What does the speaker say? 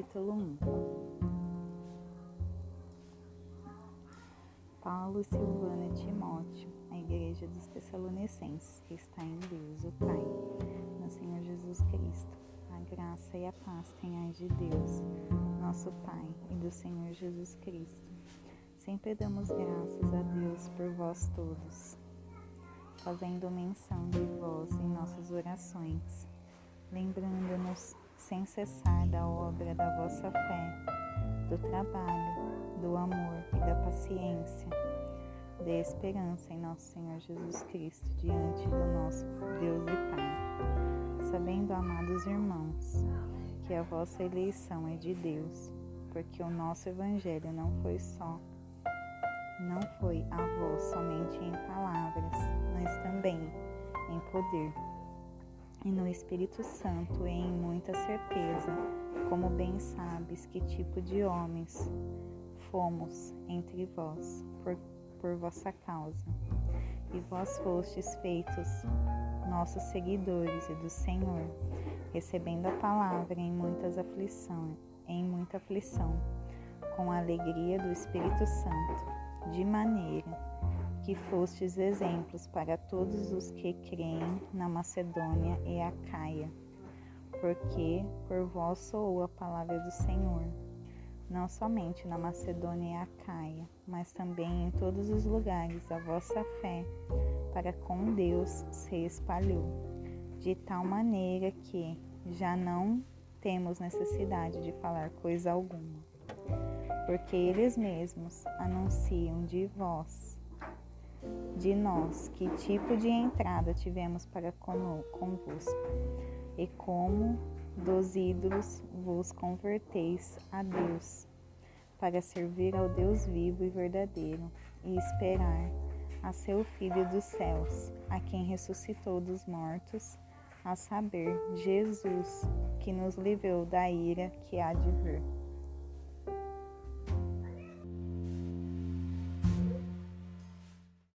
capítulo 1 Paulo, Silvana e Timóteo, a igreja dos Tessalonicenses, que está em Deus, o Pai, no Senhor Jesus Cristo. A graça e a paz tenhais de Deus, nosso Pai, e do Senhor Jesus Cristo. Sempre damos graças a Deus por vós todos, fazendo menção de vós em nossas orações, lembrando-nos sem cessar da obra da vossa fé, do trabalho, do amor e da paciência, da esperança em nosso Senhor Jesus Cristo diante do nosso Deus e Pai. Sabendo, amados irmãos, que a vossa eleição é de Deus, porque o nosso evangelho não foi só não foi a vós somente em palavras, mas também em poder e no Espírito Santo em muita certeza, como bem sabes que tipo de homens fomos entre vós por, por vossa causa. E vós fostes feitos nossos seguidores e do Senhor, recebendo a palavra em muitas aflições, em muita aflição, com a alegria do Espírito Santo, de maneira que fostes exemplos para todos os que creem na Macedônia e Acaia, porque por vós soou a palavra do Senhor, não somente na Macedônia e Acaia, mas também em todos os lugares a vossa fé para com Deus se espalhou, de tal maneira que já não temos necessidade de falar coisa alguma, porque eles mesmos anunciam de vós de nós que tipo de entrada tivemos para convosco, e como dos ídolos vos converteis a Deus, para servir ao Deus vivo e verdadeiro, e esperar a seu Filho dos céus, a quem ressuscitou dos mortos, a saber, Jesus, que nos livrou da ira que há de vir.